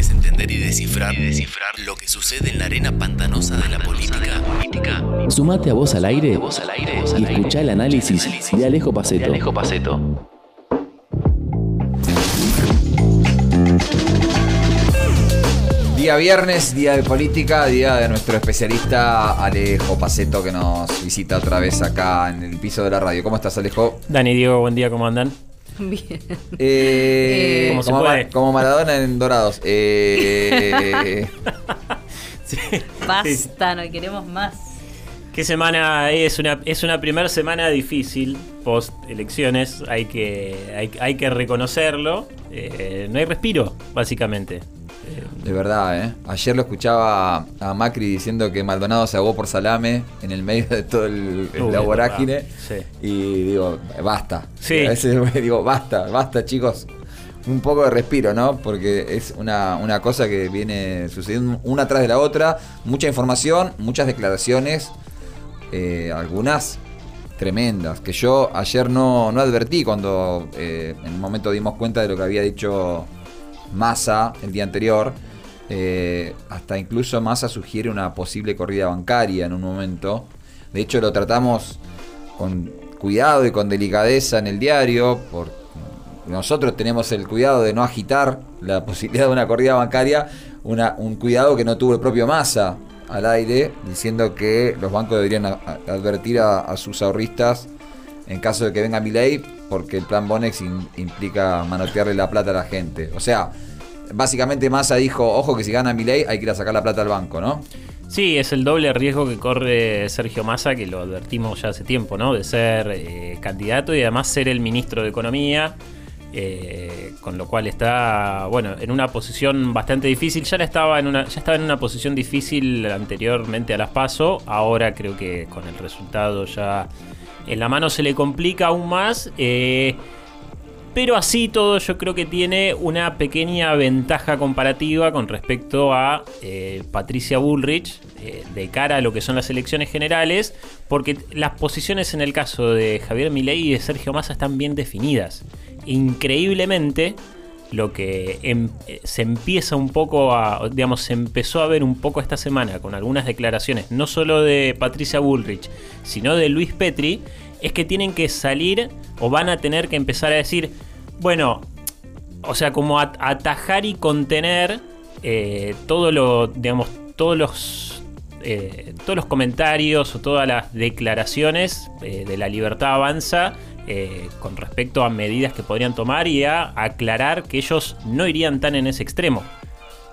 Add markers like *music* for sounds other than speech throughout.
¿Querés entender y descifrar, descifrar lo que sucede en la arena pantanosa de la política? Sumate a Voz al Aire, Voz al aire, y escuchá el análisis de Alejo Paceto. Alejo Paceto. Día viernes, día de política, día de nuestro especialista Alejo Paceto que nos visita otra vez acá en el piso de la radio. ¿Cómo estás, Alejo? Dani, Diego, buen día, ¿cómo andan? Bien. Eh, ¿Cómo se como, puede? Ma- como Maradona en Dorados. Eh, *laughs* Sí. Basta, no queremos más. ¿Qué semana es? Una, es una primera semana difícil, post elecciones, hay que, hay, hay que reconocerlo. Eh, no hay respiro, básicamente. Eh, de verdad, ¿eh? Ayer lo escuchaba a Macri diciendo que Maldonado se ahogó por salame en el medio de todo el, la es vorágine. sí. Y digo, basta. Sí. A veces *laughs* digo, basta, basta, chicos. Un poco de respiro, ¿no? Porque es una, una cosa que viene sucediendo una tras de la otra. Mucha información, muchas declaraciones, eh, algunas tremendas, que yo ayer no, no advertí cuando eh, en un momento dimos cuenta de lo que había dicho Massa el día anterior. Eh, hasta incluso Massa sugiere una posible corrida bancaria en un momento. De hecho, lo tratamos con cuidado y con delicadeza en el diario, porque nosotros tenemos el cuidado de no agitar la *laughs* posibilidad de una corrida bancaria, un cuidado que no tuvo el propio Massa al aire, diciendo que los bancos deberían advertir a sus ahorristas en caso de que venga Milei, porque el plan Bonex implica manotearle la plata a la gente. O sea, básicamente Massa dijo, ojo que si gana Milei hay que ir a sacar la plata al banco, ¿no? Sí, es el doble riesgo que corre Sergio Massa, que lo advertimos ya hace tiempo, ¿no? De ser eh, candidato y además ser el ministro de Economía, eh, con lo cual está, bueno, en una posición bastante difícil. Ya estaba en una, ya estaba en una posición difícil anteriormente a las PASO. Ahora creo que con el resultado ya en la mano se le complica aún más. eh, pero así todo yo creo que tiene una pequeña ventaja comparativa con respecto a eh, Patricia Bullrich de cara a lo que son las elecciones generales, porque las posiciones en el caso de Javier Milei y de Sergio Massa están bien definidas. Increíblemente, lo que em- eh, se empieza un poco a, digamos, se empezó a ver un poco esta semana con algunas declaraciones, no solo de Patricia Bullrich, sino de Luis Petri, es que tienen que salir o van a tener que empezar a decir, bueno, o sea, como at- atajar y contener eh, todo digamos, todos los, eh, todos los comentarios o todas las declaraciones eh, de la libertad avanza eh, con respecto a medidas que podrían tomar y a aclarar que ellos no irían tan en ese extremo.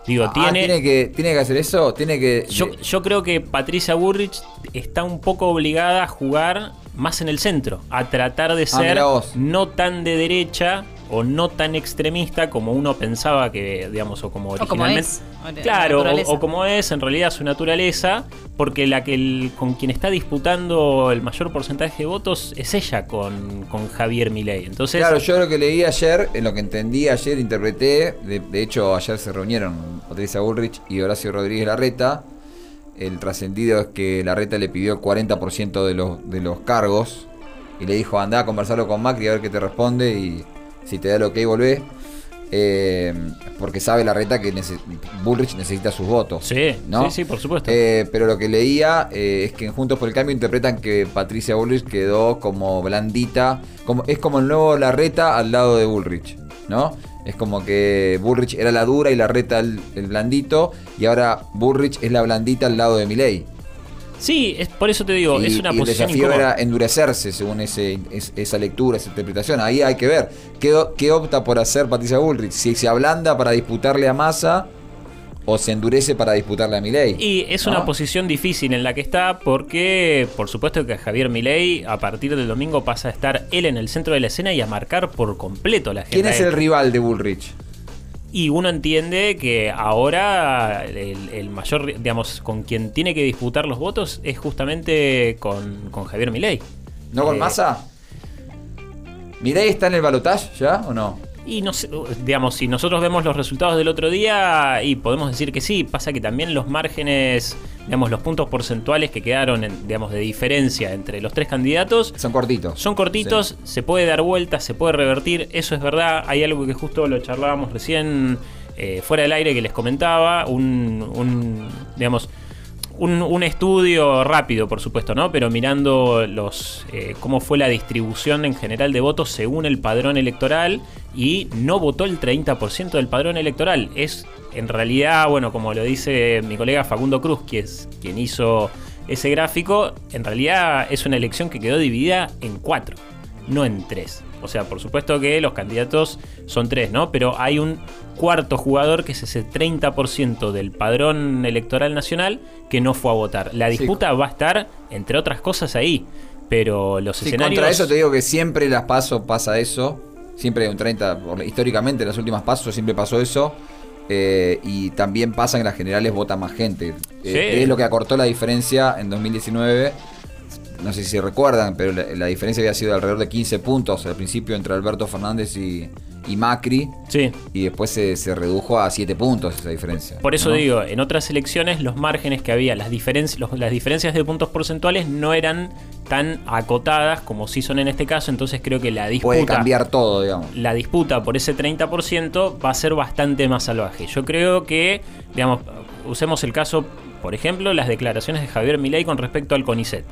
Digo, Ah, tiene, tiene que, tiene que hacer eso, tiene que... yo, yo creo que Patricia Burrich está un poco obligada a jugar más en el centro, a tratar de Ah, ser no tan de derecha o no tan extremista como uno pensaba que, digamos, o como O como originalmente. es, claro, o, como es en realidad su naturaleza, porque la que el- con quien está disputando el mayor porcentaje de votos es ella con, con Javier Milei. Entonces, Claro, yo lo que leí ayer, en lo que entendí ayer, interpreté, de, de hecho ayer se reunieron Patricia Bullrich y Horacio Rodríguez Larreta. El trascendido es que Larreta le pidió el 40% de los, de los cargos y le dijo anda a conversarlo con Macri a ver qué te responde y si te da el ok volvé. Eh, porque sabe Larreta que nece- Bullrich necesita sus votos. sí, ¿no? sí, sí, por supuesto. Eh, pero lo que leía eh, es que en Juntos por el Cambio interpretan que Patricia Bullrich quedó como blandita, como, es como el nuevo Larreta al lado de Bullrich, ¿no? Es como que Bullrich era la dura y Larreta el, el blandito, y ahora Bullrich es la blandita al lado de Milei. Sí, es, por eso te digo, y, es una y el posición desafío incómoda. era endurecerse según ese, es- esa lectura, esa interpretación. Ahí hay que ver qué, qué opta por hacer Patricia Bullrich, si se ablanda para disputarle a Massa o se endurece para disputarle a Milei. Y es ¿no? una posición difícil en la que está porque, por supuesto que Javier Milei a partir del domingo pasa a estar él en el centro de la escena y a marcar por completo la ¿Quién agenda. es el rival de Bullrich? Y uno entiende que ahora el, el mayor, digamos, con quien tiene que disputar los votos es justamente con, con Javier Milei. ¿No con Eh, Massa? ¿Milei está en el balotaje ya o no? Y no sé, digamos, si nosotros vemos los resultados del otro día, y podemos decir que sí, pasa que también los márgenes, digamos, los puntos porcentuales que quedaron, en, digamos, de diferencia entre los tres candidatos Son cortitos. son cortitos, se puede dar vuelta, se puede revertir, eso es verdad. Hay algo que justo lo charlábamos recién eh, fuera del aire que les comentaba, un, un, digamos, un, un estudio rápido, por supuesto, ¿no? Pero mirando los eh, cómo fue la distribución en general de votos según el padrón electoral y no votó el 30% del padrón electoral. Es en realidad, bueno, como lo dice mi colega Facundo Cruz, que es quien hizo ese gráfico, en realidad es una elección que quedó dividida en cuatro, no en tres. O sea, por supuesto que los candidatos son tres, ¿no? Pero hay un cuarto jugador que es ese 30% del padrón electoral nacional que no fue a votar. La Sí. disputa va a estar, entre otras cosas, ahí. Pero los Sí, escenarios. contra eso te digo que siempre las pasos pasa eso. Siempre hay un 30, por- históricamente en las últimas pasos siempre pasó eso. eh, y también pasa que en las generales vota más gente. Eh, es lo que acortó la diferencia en 2019. No sé si recuerdan, pero la, la diferencia había sido de alrededor de 15 puntos al principio entre Alberto Fernández y, y Macri. Sí. Y después se, se redujo a 7 puntos esa diferencia. Por eso ¿no? digo, en otras elecciones los márgenes que había, las, los- las diferencias de puntos porcentuales no eran tan acotadas como sí son en este caso, entonces creo que la disputa... Puede cambiar todo, digamos. la disputa por ese 30% va a ser bastante más salvaje. Yo creo que, digamos, usemos el caso, por ejemplo, las declaraciones de Javier Milei con respecto al CONICET.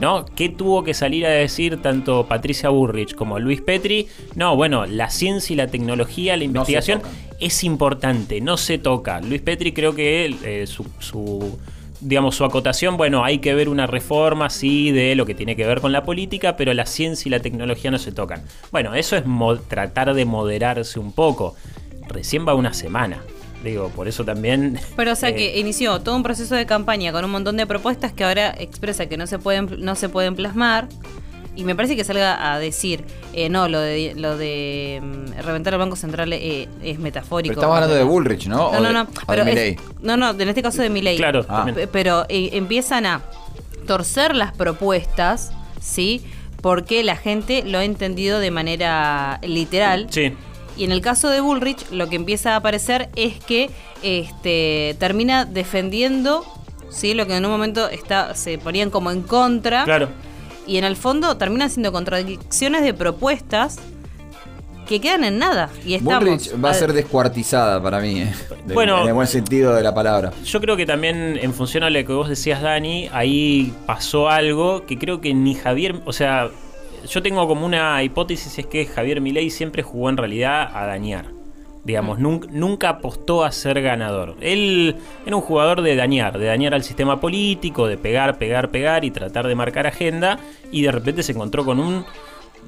¿No? ¿Qué tuvo que salir a decir tanto Patricia Burrich como Luis Petri? No, bueno, la ciencia y la tecnología, la investigación es importante, no se toca. Luis Petri creo que eh, su, su, digamos, su acotación, bueno, hay que ver una reforma, sí, de lo que tiene que ver con la política, pero la ciencia y la tecnología no se tocan. Bueno, eso es tratar de moderarse un poco. Recién va una semana. Digo, por eso también... Pero o sea eh, que inició todo un proceso de campaña con un montón de propuestas que ahora expresa que no se pueden, no se pueden plasmar. Y me parece que salga a decir, eh, no, lo de, lo de mm, reventar el Banco Central eh, es metafórico. Pero estamos hablando de Bullrich, ¿no? No, O no, de- no. o de Pero es- Milei. no, no, en este caso de Milei. Claro, Ah. Pero eh, empiezan a torcer las propuestas, ¿sí? Porque la gente lo ha entendido de manera literal. Sí, Y en el caso de Bullrich, lo que empieza a aparecer es que este, termina defendiendo ¿sí? lo que en un momento está, se ponían como en contra. claro. Y en el fondo terminan siendo contradicciones de propuestas que quedan en nada. Y estamos. Bullrich va a ser descuartizada para mí, eh, de- Bueno. en el buen sentido de la palabra. Yo creo que también en función a lo que vos decías, Dani, ahí pasó algo que creo que ni Javier, o sea, yo tengo como una hipótesis es que Javier Milei siempre jugó en realidad a dañar. Digamos, nunca, nunca apostó a ser ganador. Él era un jugador de dañar, de dañar al sistema político, de pegar, pegar, pegar y tratar de marcar agenda. Y de repente se encontró con un,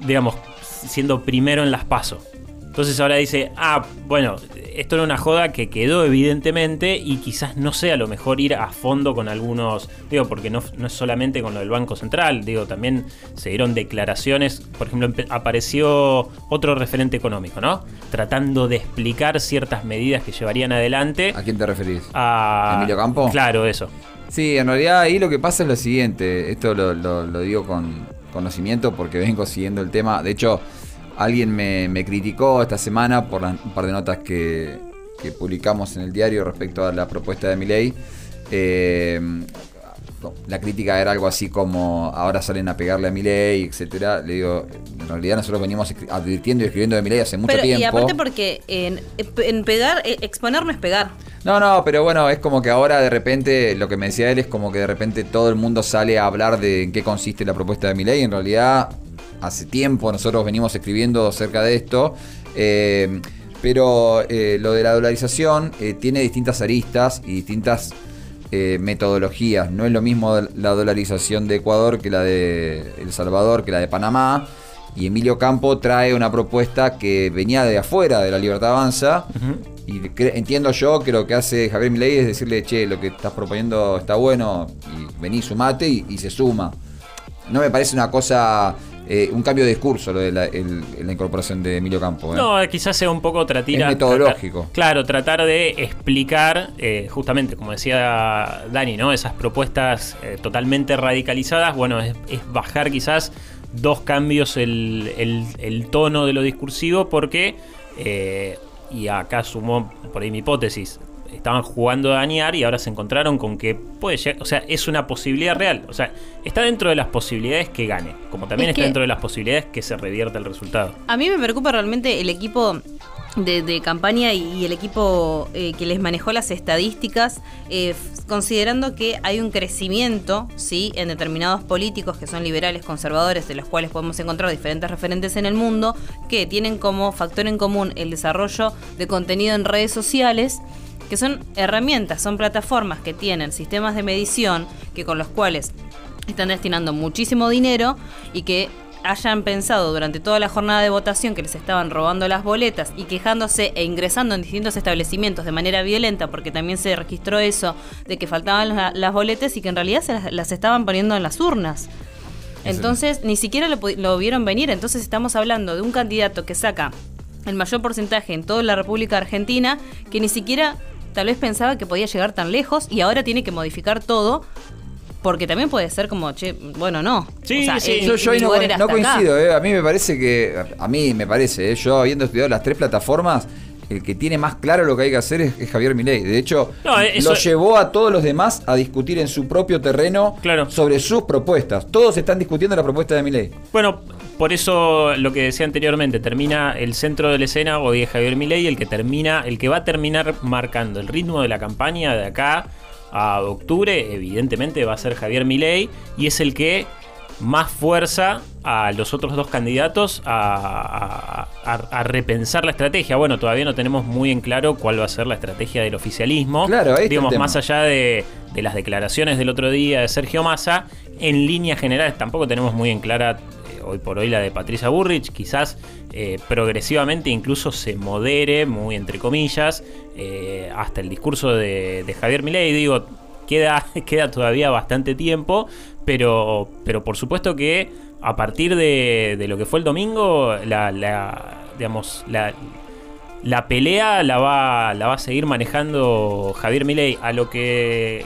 digamos, siendo primero en las pasos. Entonces ahora dice, ah, bueno, esto era una joda que quedó evidentemente y quizás no sea lo mejor ir a fondo con algunos, digo, porque no, no es solamente con lo del Banco Central, digo, también se dieron declaraciones, por ejemplo, apareció otro referente económico, ¿no? Tratando de explicar ciertas medidas que llevarían adelante ¿A quién te referís? a... ¿Emilio Campo? Claro, eso. Sí, en realidad ahí lo que pasa es lo siguiente, esto lo, lo- lo digo con conocimiento porque vengo siguiendo el tema, de hecho alguien me, me criticó esta semana por la- un par de notas que, que publicamos en el diario respecto a la propuesta de mi ley. la crítica era algo así como ahora salen a pegarle a mi ley, etcétera. Le digo, en realidad nosotros venimos advirtiendo y escribiendo de mi ley hace mucho Pero, tiempo. y aparte porque en, en pegar, eh, exponer no es pegar. No, no, pero bueno, es como que ahora de repente, lo que me decía él es como que de repente todo el mundo sale a hablar de en qué consiste la propuesta de mi ley. En realidad, hace tiempo nosotros venimos escribiendo acerca de esto. eh, pero eh, lo de la dolarización eh, tiene distintas aristas y distintas eh, metodologías. No es lo mismo la dolarización de Ecuador que la de El Salvador, que la de Panamá. Y Emilio Campo trae una propuesta que venía de afuera de la Libertad Avanza. Y entiendo yo que lo que hace Javier Milei es decirle, che, lo que estás proponiendo está bueno, y vení, sumate, y, y se suma. No me parece una cosa, eh, un cambio de discurso lo de la, el- la incorporación de Emilio Campo. ¿eh? No, quizás sea un poco tratira, Es metodológico. tratar- claro, tratar de explicar, eh, justamente como decía Dani, ¿no? Esas propuestas eh, totalmente radicalizadas, bueno, es, es bajar quizás dos cambios el, el- el tono de lo discursivo porque, eh, y acá sumó por ahí mi hipótesis, estaban jugando a dañar y ahora se encontraron con que puede llegar, o sea, es una posibilidad real, o sea, está dentro de las posibilidades que gane, como también Es está dentro de las posibilidades que se revierta el resultado. A mí me preocupa realmente el equipo de, de campaña y, y el equipo eh, que les manejó las estadísticas, eh, considerando que hay un crecimiento ¿sí? en determinados políticos que son liberales, conservadores, de los cuales podemos encontrar diferentes referentes en el mundo, que tienen como factor en común el desarrollo de contenido en redes sociales que son herramientas, son plataformas que tienen sistemas de medición que con los cuales están destinando muchísimo dinero y que hayan pensado durante toda la jornada de votación que les estaban robando las boletas y quejándose e ingresando en distintos establecimientos de manera violenta, porque también se registró eso de que faltaban la- las boletas y que en realidad se las, las estaban poniendo en las urnas. Entonces, ni siquiera lo vieron venir. Entonces, estamos hablando de un candidato que saca el mayor porcentaje en toda la República Argentina, que ni siquiera tal vez pensaba que podía llegar tan lejos y ahora tiene que modificar todo. Porque también puede ser como, che, bueno, no. Sí, sí. el- Yo, yo ahí mi no, coincido, eh. a mí me parece que, a mí me parece, eh, yo habiendo estudiado las tres plataformas, el que tiene más claro lo que hay que hacer es, es Javier Milei. De hecho, No, eh, eso- lo llevó a todos los demás a discutir en su propio terreno Claro. sobre sus propuestas. Todos están discutiendo la propuesta de Milei. Bueno, por eso lo que decía anteriormente, termina el centro de la escena hoy es Javier Milei, el que termina, el que va a terminar marcando el ritmo de la campaña de acá a octubre, evidentemente va a ser Javier Milei y es el que más fuerza a los otros dos candidatos a, a- a- a repensar la estrategia. Bueno, todavía no tenemos muy en claro cuál va a ser la estrategia del oficialismo. Claro, Digamos, más allá de, de las declaraciones del otro día de Sergio Massa, en líneas generales tampoco tenemos muy en clara hoy por hoy la de Patricia Burrich, quizás eh, progresivamente incluso se modere, muy entre comillas, eh, hasta el discurso de, Javier Milei, digo, queda, *laughs* queda todavía bastante tiempo, pero, pero por supuesto que a partir de, lo que fue el domingo, la, la- digamos, la, la pelea la va, la va a seguir manejando Javier Milei. A lo que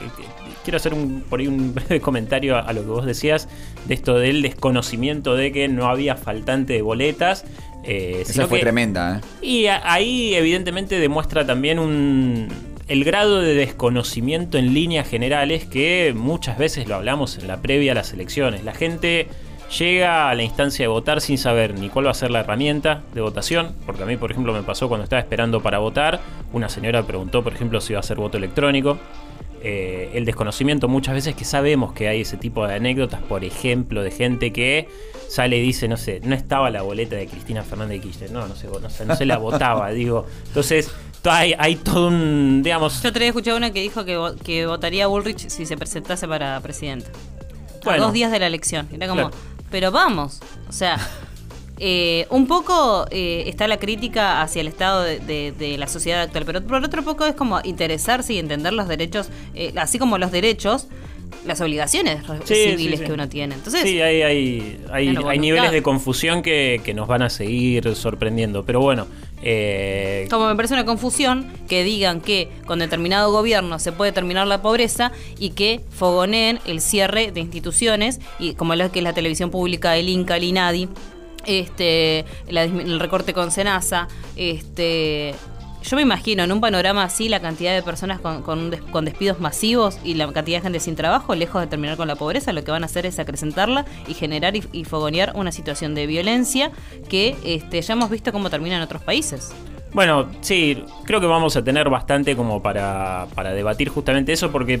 quiero hacer un, por ahí un breve *laughs* comentario a, a lo que vos decías de esto del desconocimiento de que no había faltante de boletas. eh, Esa fue que- tremenda, ¿eh? y a- ahí evidentemente demuestra también un, el grado de desconocimiento en líneas generales que muchas veces lo hablamos en la previa a las elecciones. La gente llega a la instancia de votar sin saber ni cuál va a ser la herramienta de votación, porque a mí por ejemplo me pasó cuando estaba esperando para votar, una señora preguntó por ejemplo si iba a ser voto electrónico. Eh, el desconocimiento muchas veces que sabemos que hay ese tipo de anécdotas, por ejemplo, de gente que sale y dice, no sé, no estaba la boleta de Cristina Fernández de Kirchner, no, no sé, no, sé, no se la *laughs* votaba, digo. Entonces, to- hay, hay todo un, digamos, Yo otro día escuché a una que dijo que, vo- que votaría a Bullrich si se presentase para presidente. Bueno. a dos días de la elección. Era como, Claro. pero vamos. O sea, eh, un poco eh, está la crítica hacia el estado de, de- de la sociedad actual, pero por otro poco es como interesarse y entender los derechos, eh, así como los derechos, las obligaciones Sí, civiles sí, sí. que uno tiene. Entonces, sí, hay, hay, hay, Bueno, hay voluntad. niveles de confusión que, que nos van a seguir sorprendiendo. Pero bueno, eh, Como me parece una confusión que digan que con determinado gobierno se puede terminar la pobreza y que fogoneen el cierre de instituciones, y como lo que es la televisión pública, el Inca, el INADI, este, el recorte con Senasa, este. Yo me imagino en un panorama así la cantidad de personas con, despidos masivos y la cantidad de gente sin trabajo, lejos de terminar con la pobreza, lo que van a hacer es acrecentarla y generar y, y fogonear una situación de violencia que este, ya hemos visto cómo termina en otros países. Bueno, sí, creo que vamos a tener bastante como para debatir justamente eso, porque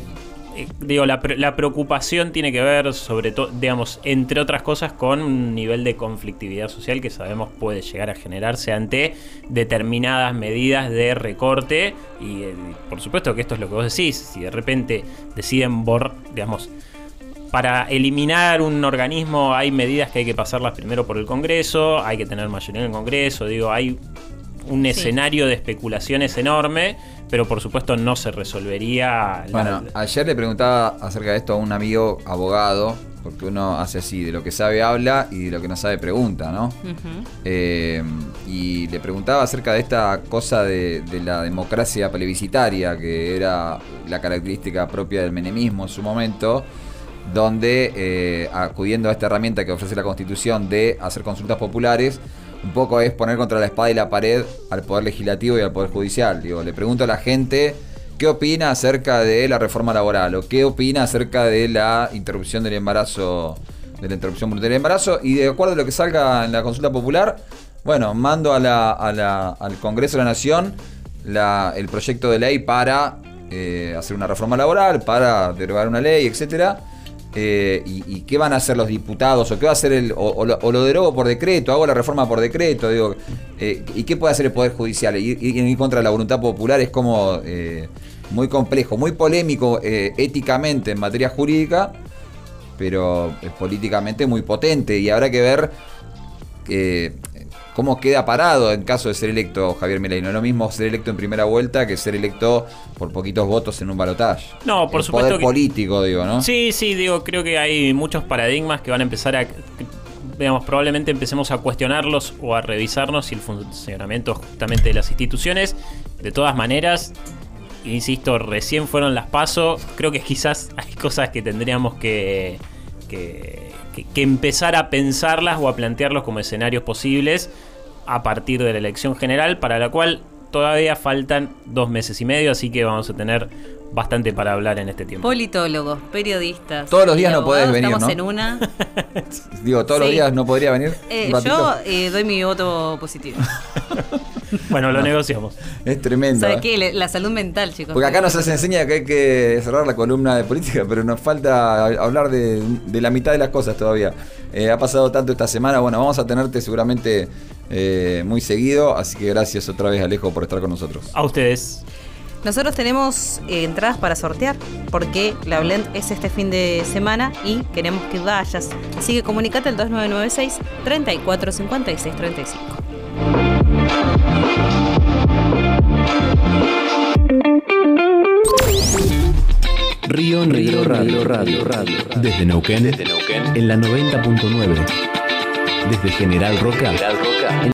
eh, digo, la, pre- la preocupación tiene que ver sobre todo, digamos, entre otras cosas, con un nivel de conflictividad social que sabemos puede llegar a generarse ante determinadas medidas de recorte. Y eh, por supuesto que esto es lo que vos decís, si de repente deciden borrar, digamos, para eliminar un organismo hay medidas que hay que pasarlas primero por el Congreso, hay que tener mayoría en el Congreso, digo, hay un Sí. escenario de especulaciones enorme, pero por supuesto no se resolvería. la- Bueno, ayer le preguntaba acerca de esto a un amigo abogado, porque uno hace así, de lo que sabe habla y de lo que no sabe pregunta, ¿no? Eh, y le preguntaba acerca de esta cosa de, de la democracia plebiscitaria, que era la característica propia del menemismo en su momento, donde eh, acudiendo a esta herramienta que ofrece la Constitución de hacer consultas populares, un poco es poner contra la espada y la pared al Poder Legislativo y al Poder Judicial. Digo, le pregunto a la gente qué opina acerca de la reforma laboral o qué opina acerca de la interrupción del embarazo, de la interrupción del embarazo, y de acuerdo a lo que salga en la consulta popular, Bueno, mando a la- al Congreso de la Nación la- el proyecto de ley para eh, hacer una reforma laboral, para derogar una ley, etcétera. Eh, y, y qué van a hacer los diputados? ¿O qué va a hacer el. O, lo, o derogo por decreto, hago la reforma por decreto, digo. eh, ¿Y qué puede hacer el Poder Judicial? Ir, ir en contra de la voluntad popular es como eh, muy complejo, muy polémico éticamente en materia jurídica, pero eh, políticamente muy potente. Y habrá que ver cómo queda parado en caso de ser electo Javier Milei. No es lo mismo ser electo en primera vuelta que ser electo por poquitos votos en un balotaje. No, por El supuesto poder que- político, digo, ¿no? Sí, sí, digo, creo que hay muchos paradigmas que van a empezar a. Digamos, probablemente empecemos a cuestionarlos o a revisarnos y el funcionamiento justamente de las instituciones. De todas maneras, insisto, recién fueron las pasos. Creo que quizás *laughs* hay cosas que tendríamos que, que, que- que empezar a pensarlas o a plantearlos como escenarios posibles a partir de la elección general, para la cual todavía faltan dos meses y medio, así que vamos a tener bastante para hablar en este tiempo. Politólogos, periodistas. Todos los días no podés venir, Estamos ¿no? en una. *laughs* Digo, todos los días no podría venir. Eh, yo eh, doy mi voto positivo. *laughs* Bueno, lo negociamos. Es tremendo. ¿Sabes ¿eh? qué? La salud mental, chicos. Porque acá nos se enseña que hay que cerrar la columna de política, pero nos falta hablar de, de la mitad de las cosas todavía. Eh, ha pasado tanto esta semana, bueno, vamos a tenerte seguramente eh, muy seguido, así que gracias otra vez Alejo por estar con nosotros. A ustedes. Nosotros tenemos eh, entradas para sortear porque la Blend es este fin de semana y queremos que vayas. Así que comunicate al 2996 34 56 35. Río Negro Radio, Radio, Radio. Desde Neuquén, en la 90.9. Desde General Roca, en